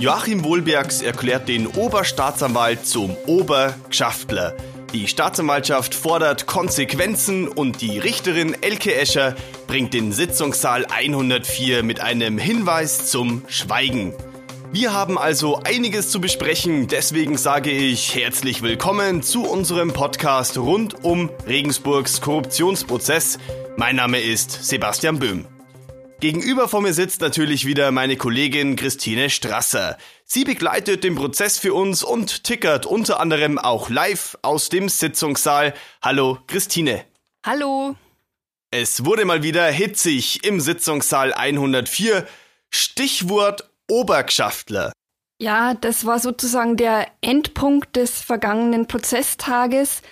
Joachim Wohlbergs erklärt den Oberstaatsanwalt zum Obergschaftler. Die Staatsanwaltschaft fordert Konsequenzen und die Richterin Elke Escher bringt den Sitzungssaal 104 mit einem Hinweis zum Schweigen. Wir haben also einiges zu besprechen, deswegen sage ich herzlich willkommen zu unserem Podcast rund um Regensburgs Korruptionsprozess. Mein Name ist Sebastian Böhm. Gegenüber vor mir sitzt natürlich wieder meine Kollegin Christine Strasser. Sie begleitet den Prozess für uns und tickert unter anderem auch live aus dem Sitzungssaal. Hallo Christine. Hallo. Es wurde mal wieder hitzig im Sitzungssaal 104. Stichwort Obergschaftler. Ja, das war sozusagen der Endpunkt des vergangenen Prozesstages.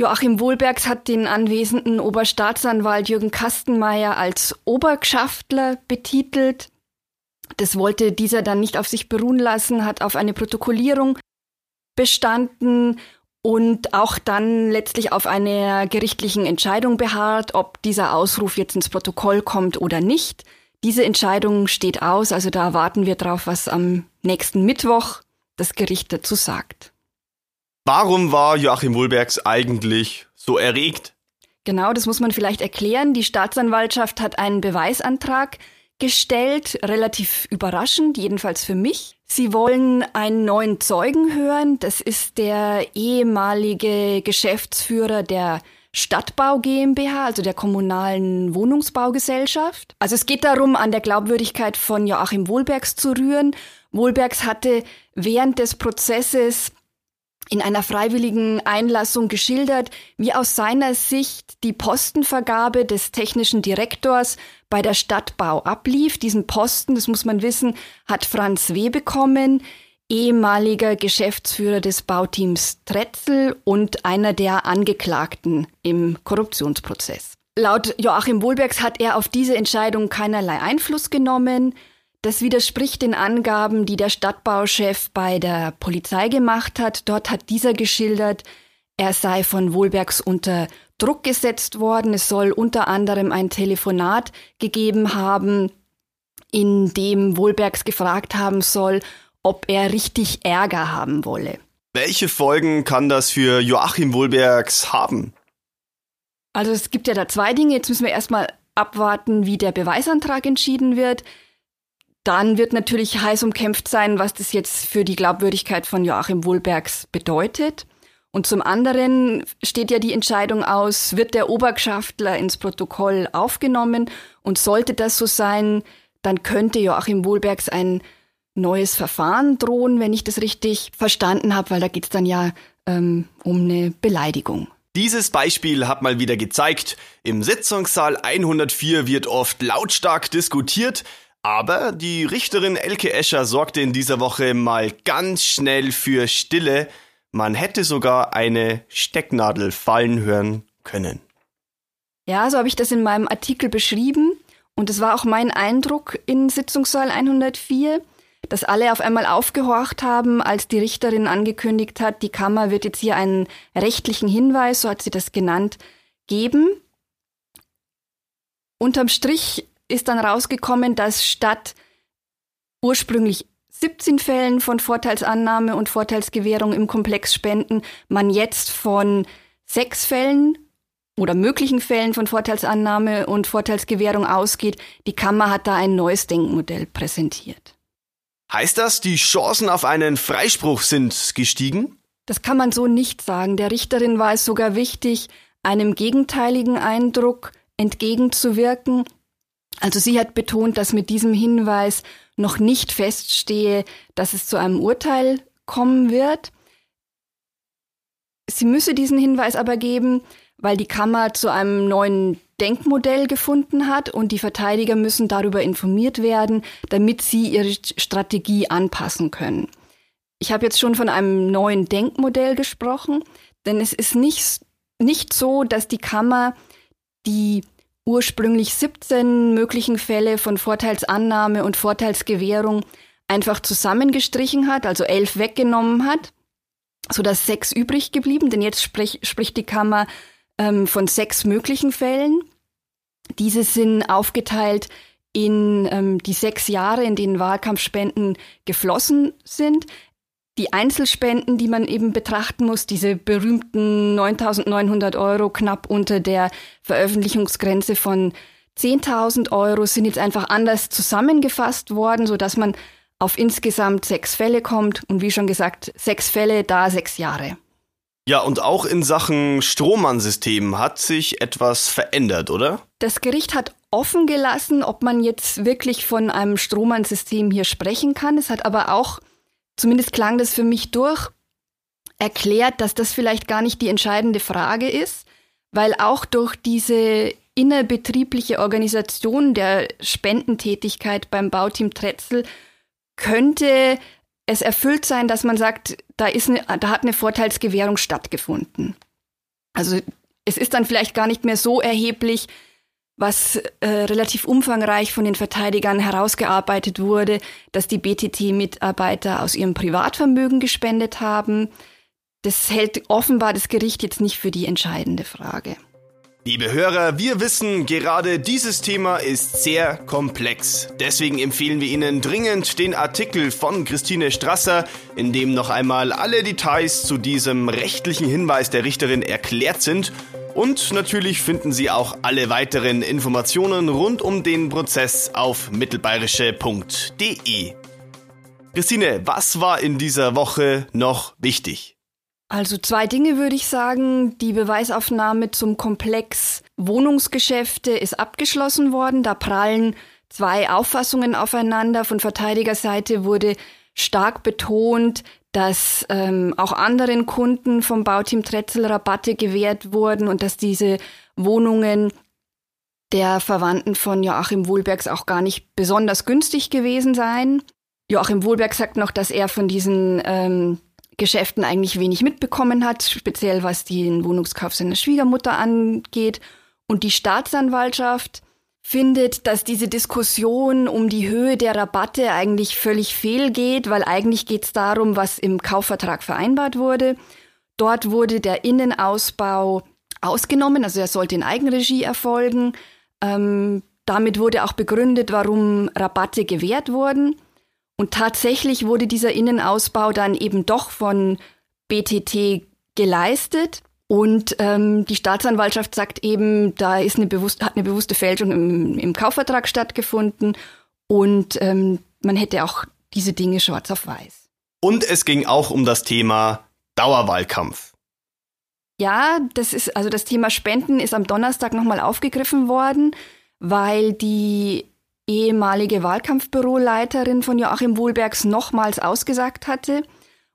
Joachim Wohlbergs hat den anwesenden Oberstaatsanwalt Jürgen Kastenmeier als Obergschaftler betitelt. Das wollte dieser dann nicht auf sich beruhen lassen, hat auf eine Protokollierung bestanden und auch dann letztlich auf einer gerichtlichen Entscheidung beharrt, ob dieser Ausruf jetzt ins Protokoll kommt oder nicht. Diese Entscheidung steht aus, also da warten wir drauf, was am nächsten Mittwoch das Gericht dazu sagt. Warum war Joachim Wohlbergs eigentlich so erregt? Genau, das muss man vielleicht erklären. Die Staatsanwaltschaft hat einen Beweisantrag gestellt, relativ überraschend, jedenfalls für mich. Sie wollen einen neuen Zeugen hören. Das ist der ehemalige Geschäftsführer der Stadtbau GmbH, also der kommunalen Wohnungsbaugesellschaft. Also es geht darum, an der Glaubwürdigkeit von Joachim Wohlbergs zu rühren. Wohlbergs hatte während des Prozesses in einer freiwilligen Einlassung geschildert, wie aus seiner Sicht die Postenvergabe des technischen Direktors bei der Stadtbau ablief. Diesen Posten, das muss man wissen, hat Franz W. bekommen, ehemaliger Geschäftsführer des Bauteams Tretzel und einer der Angeklagten im Korruptionsprozess. Laut Joachim Wohlbergs hat er auf diese Entscheidung keinerlei Einfluss genommen. Das widerspricht den Angaben, die der Stadtbauchef bei der Polizei gemacht hat. Dort hat dieser geschildert, er sei von Wohlbergs unter Druck gesetzt worden. Es soll unter anderem ein Telefonat gegeben haben, in dem Wohlbergs gefragt haben soll, ob er richtig Ärger haben wolle. Welche Folgen kann das für Joachim Wohlbergs haben? Also es gibt ja da zwei Dinge. Jetzt müssen wir erstmal abwarten, wie der Beweisantrag entschieden wird. Dann wird natürlich heiß umkämpft sein, was das jetzt für die Glaubwürdigkeit von Joachim Wohlbergs bedeutet. Und zum anderen steht ja die Entscheidung aus, wird der Obergschaftler ins Protokoll aufgenommen und sollte das so sein, dann könnte Joachim Wohlbergs ein neues Verfahren drohen, wenn ich das richtig verstanden habe, weil da geht es dann ja ähm, um eine Beleidigung. Dieses Beispiel hat mal wieder gezeigt, im Sitzungssaal 104 wird oft lautstark diskutiert, aber die Richterin Elke Escher sorgte in dieser Woche mal ganz schnell für Stille. Man hätte sogar eine Stecknadel fallen hören können. Ja, so habe ich das in meinem Artikel beschrieben. Und es war auch mein Eindruck in Sitzungssaal 104, dass alle auf einmal aufgehorcht haben, als die Richterin angekündigt hat, die Kammer wird jetzt hier einen rechtlichen Hinweis, so hat sie das genannt, geben. Unterm Strich ist dann rausgekommen, dass statt ursprünglich 17 Fällen von Vorteilsannahme und Vorteilsgewährung im Komplex Spenden man jetzt von sechs Fällen oder möglichen Fällen von Vorteilsannahme und Vorteilsgewährung ausgeht. Die Kammer hat da ein neues Denkmodell präsentiert. Heißt das, die Chancen auf einen Freispruch sind gestiegen? Das kann man so nicht sagen. Der Richterin war es sogar wichtig, einem gegenteiligen Eindruck entgegenzuwirken, also sie hat betont, dass mit diesem Hinweis noch nicht feststehe, dass es zu einem Urteil kommen wird. Sie müsse diesen Hinweis aber geben, weil die Kammer zu einem neuen Denkmodell gefunden hat und die Verteidiger müssen darüber informiert werden, damit sie ihre Strategie anpassen können. Ich habe jetzt schon von einem neuen Denkmodell gesprochen, denn es ist nicht, nicht so, dass die Kammer die ursprünglich 17 möglichen Fälle von Vorteilsannahme und Vorteilsgewährung einfach zusammengestrichen hat, also elf weggenommen hat, sodass sechs übrig geblieben, denn jetzt sprich, spricht die Kammer ähm, von sechs möglichen Fällen. Diese sind aufgeteilt in ähm, die sechs Jahre, in denen Wahlkampfspenden geflossen sind. Die Einzelspenden, die man eben betrachten muss, diese berühmten 9.900 Euro knapp unter der Veröffentlichungsgrenze von 10.000 Euro, sind jetzt einfach anders zusammengefasst worden, so dass man auf insgesamt sechs Fälle kommt. Und wie schon gesagt, sechs Fälle, da sechs Jahre. Ja, und auch in Sachen Strohmann-System hat sich etwas verändert, oder? Das Gericht hat offen gelassen, ob man jetzt wirklich von einem Strohmann-System hier sprechen kann. Es hat aber auch, zumindest klang das für mich durch, erklärt, dass das vielleicht gar nicht die entscheidende Frage ist, weil auch durch diese innerbetriebliche Organisation der Spendentätigkeit beim Bauteam Tretzel könnte es erfüllt sein, dass man sagt, da, ist eine, da hat eine Vorteilsgewährung stattgefunden. Also es ist dann vielleicht gar nicht mehr so erheblich, was äh, relativ umfangreich von den Verteidigern herausgearbeitet wurde, dass die BTT-Mitarbeiter aus ihrem Privatvermögen gespendet haben. Das hält offenbar das Gericht jetzt nicht für die entscheidende Frage. Liebe Hörer, wir wissen, gerade dieses Thema ist sehr komplex. Deswegen empfehlen wir Ihnen dringend den Artikel von Christine Strasser, in dem noch einmal alle Details zu diesem rechtlichen Hinweis der Richterin erklärt sind. Und natürlich finden Sie auch alle weiteren Informationen rund um den Prozess auf mittelbayerische.de. Christine, was war in dieser Woche noch wichtig? Also zwei Dinge würde ich sagen. Die Beweisaufnahme zum Komplex Wohnungsgeschäfte ist abgeschlossen worden. Da prallen zwei Auffassungen aufeinander. Von Verteidigerseite wurde stark betont, dass ähm, auch anderen Kunden vom Bauteam Tretzel Rabatte gewährt wurden und dass diese Wohnungen der Verwandten von Joachim Wohlbergs auch gar nicht besonders günstig gewesen seien. Joachim Wohlberg sagt noch, dass er von diesen ähm, Geschäften eigentlich wenig mitbekommen hat, speziell was den Wohnungskauf seiner Schwiegermutter angeht. Und die Staatsanwaltschaft findet, dass diese Diskussion um die Höhe der Rabatte eigentlich völlig fehlgeht, weil eigentlich geht es darum, was im Kaufvertrag vereinbart wurde. Dort wurde der Innenausbau ausgenommen, also er sollte in Eigenregie erfolgen. Ähm, damit wurde auch begründet, warum Rabatte gewährt wurden. Und tatsächlich wurde dieser Innenausbau dann eben doch von BTT geleistet. Und ähm, die Staatsanwaltschaft sagt eben, da ist eine bewusst, hat eine bewusste Fälschung im, im Kaufvertrag stattgefunden und ähm, man hätte auch diese Dinge schwarz auf weiß. Und es ging auch um das Thema Dauerwahlkampf. Ja, das ist also das Thema Spenden ist am Donnerstag nochmal aufgegriffen worden, weil die ehemalige Wahlkampfbüroleiterin von Joachim Wohlbergs nochmals ausgesagt hatte.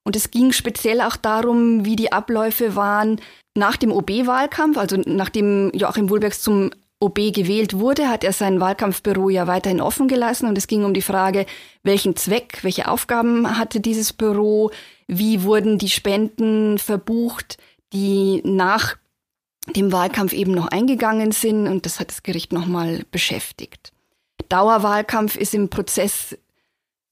Und es ging speziell auch darum, wie die Abläufe waren nach dem OB-Wahlkampf, also nachdem Joachim Wohlbergs zum OB gewählt wurde, hat er sein Wahlkampfbüro ja weiterhin offen gelassen und es ging um die Frage, welchen Zweck, welche Aufgaben hatte dieses Büro, wie wurden die Spenden verbucht, die nach dem Wahlkampf eben noch eingegangen sind und das hat das Gericht nochmal beschäftigt. Dauerwahlkampf ist im Prozess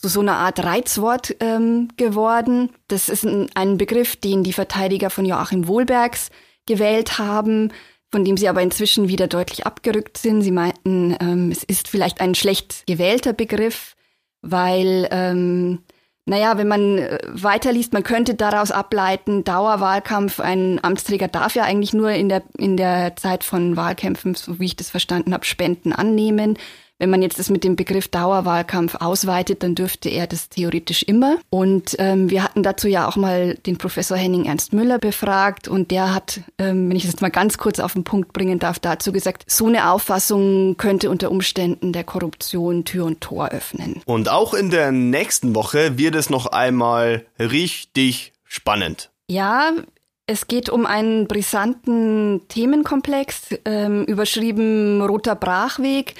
zu so einer Art Reizwort ähm, geworden. Das ist ein, ein Begriff, den die Verteidiger von Joachim Wohlbergs gewählt haben, von dem sie aber inzwischen wieder deutlich abgerückt sind. Sie meinten, ähm, es ist vielleicht ein schlecht gewählter Begriff, weil, ähm, naja, wenn man äh, weiterliest, man könnte daraus ableiten, Dauerwahlkampf, ein Amtsträger darf ja eigentlich nur in der, in der Zeit von Wahlkämpfen, so wie ich das verstanden habe, Spenden annehmen. Wenn man jetzt das mit dem Begriff Dauerwahlkampf ausweitet, dann dürfte er das theoretisch immer. Und ähm, wir hatten dazu ja auch mal den Professor Henning Ernst Müller befragt und der hat, ähm, wenn ich das jetzt mal ganz kurz auf den Punkt bringen darf, dazu gesagt, so eine Auffassung könnte unter Umständen der Korruption Tür und Tor öffnen. Und auch in der nächsten Woche wird es noch einmal richtig spannend. Ja, es geht um einen brisanten Themenkomplex, ähm, überschrieben Roter Brachweg.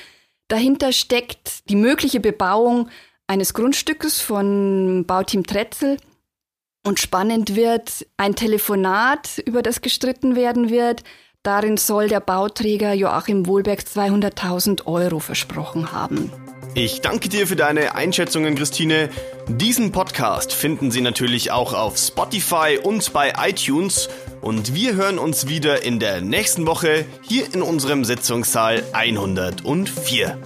Dahinter steckt die mögliche Bebauung eines Grundstückes von Bauteam Tretzel. Und spannend wird ein Telefonat, über das gestritten werden wird. Darin soll der Bauträger Joachim Wohlberg 200.000 Euro versprochen haben. Ich danke dir für deine Einschätzungen, Christine. Diesen Podcast finden Sie natürlich auch auf Spotify und bei iTunes. Und wir hören uns wieder in der nächsten Woche hier in unserem Sitzungssaal 104.